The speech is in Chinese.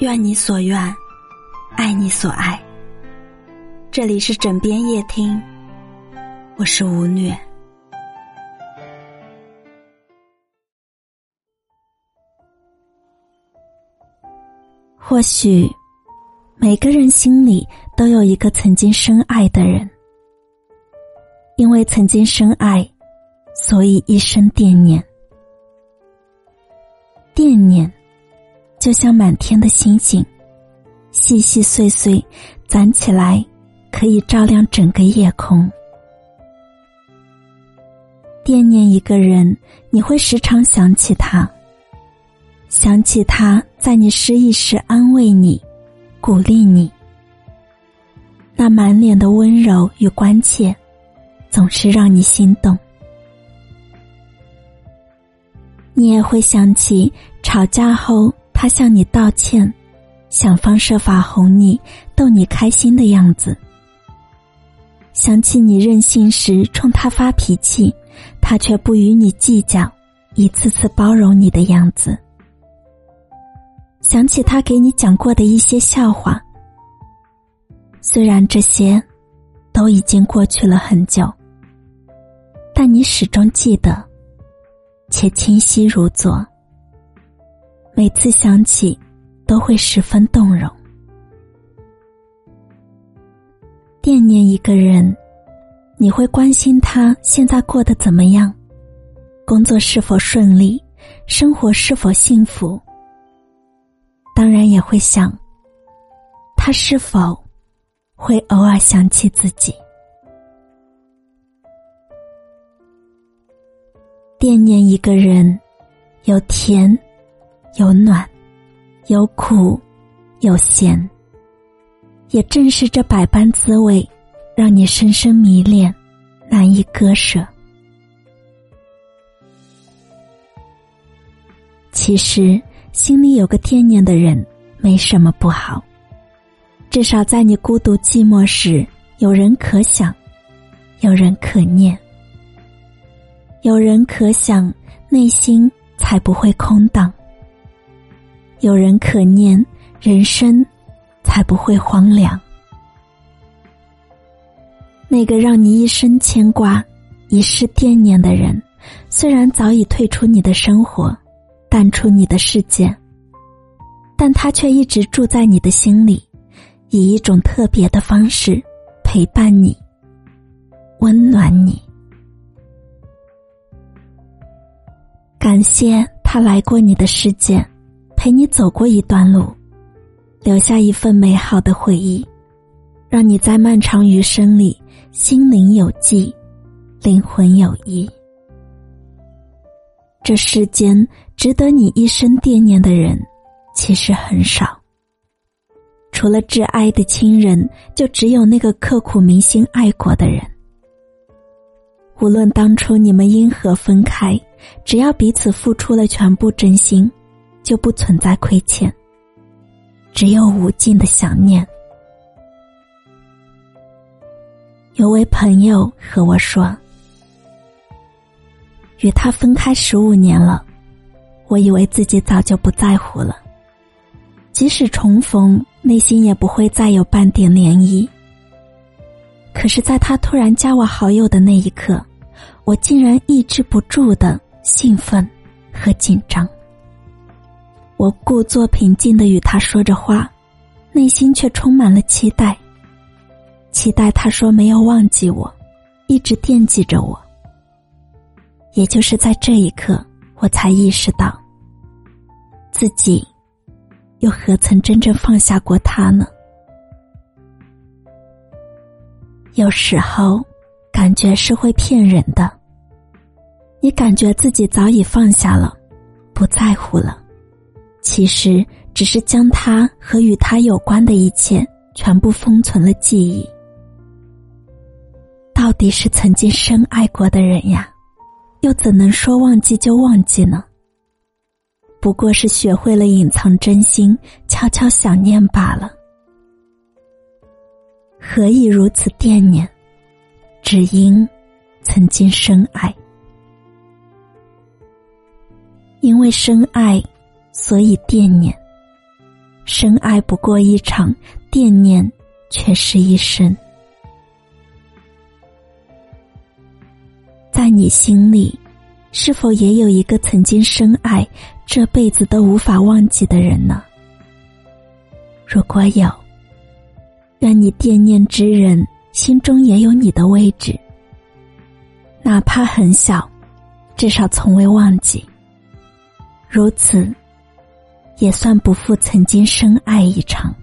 愿你所愿，爱你所爱。这里是枕边夜听，我是吴虐。或许每个人心里都有一个曾经深爱的人，因为曾经深爱，所以一生惦念。惦念，就像满天的星星，细细碎碎攒起来，可以照亮整个夜空。惦念一个人，你会时常想起他，想起他在你失意时安慰你、鼓励你，那满脸的温柔与关切，总是让你心动。你也会想起吵架后他向你道歉，想方设法哄你、逗你开心的样子；想起你任性时冲他发脾气，他却不与你计较，一次次包容你的样子；想起他给你讲过的一些笑话。虽然这些都已经过去了很久，但你始终记得。且清晰如昨，每次想起，都会十分动容。惦念一个人，你会关心他现在过得怎么样，工作是否顺利，生活是否幸福。当然也会想，他是否会偶尔想起自己。惦念一个人，有甜，有暖，有苦，有咸。也正是这百般滋味，让你深深迷恋，难以割舍。其实，心里有个惦念的人，没什么不好。至少在你孤独寂寞时，有人可想，有人可念。有人可想，内心才不会空荡；有人可念，人生才不会荒凉。那个让你一生牵挂、一世惦念的人，虽然早已退出你的生活，淡出你的世界，但他却一直住在你的心里，以一种特别的方式陪伴你，温暖你。感谢他来过你的世界，陪你走过一段路，留下一份美好的回忆，让你在漫长余生里心灵有寄，灵魂有依。这世间值得你一生惦念的人，其实很少。除了挚爱的亲人，就只有那个刻骨铭心爱过的人。无论当初你们因何分开，只要彼此付出了全部真心，就不存在亏欠，只有无尽的想念。有位朋友和我说：“与他分开十五年了，我以为自己早就不在乎了，即使重逢，内心也不会再有半点涟漪。可是，在他突然加我好友的那一刻。”我竟然抑制不住的兴奋和紧张。我故作平静的与他说着话，内心却充满了期待。期待他说没有忘记我，一直惦记着我。也就是在这一刻，我才意识到，自己又何曾真正放下过他呢？有时候，感觉是会骗人的。你感觉自己早已放下了，不在乎了，其实只是将他和与他有关的一切全部封存了记忆。到底是曾经深爱过的人呀，又怎能说忘记就忘记呢？不过是学会了隐藏真心，悄悄想念罢了。何以如此惦念？只因曾经深爱。因为深爱，所以惦念。深爱不过一场，惦念却是一生。在你心里，是否也有一个曾经深爱、这辈子都无法忘记的人呢？如果有，愿你惦念之人心中也有你的位置，哪怕很小，至少从未忘记。如此。也算不负曾经深爱一场。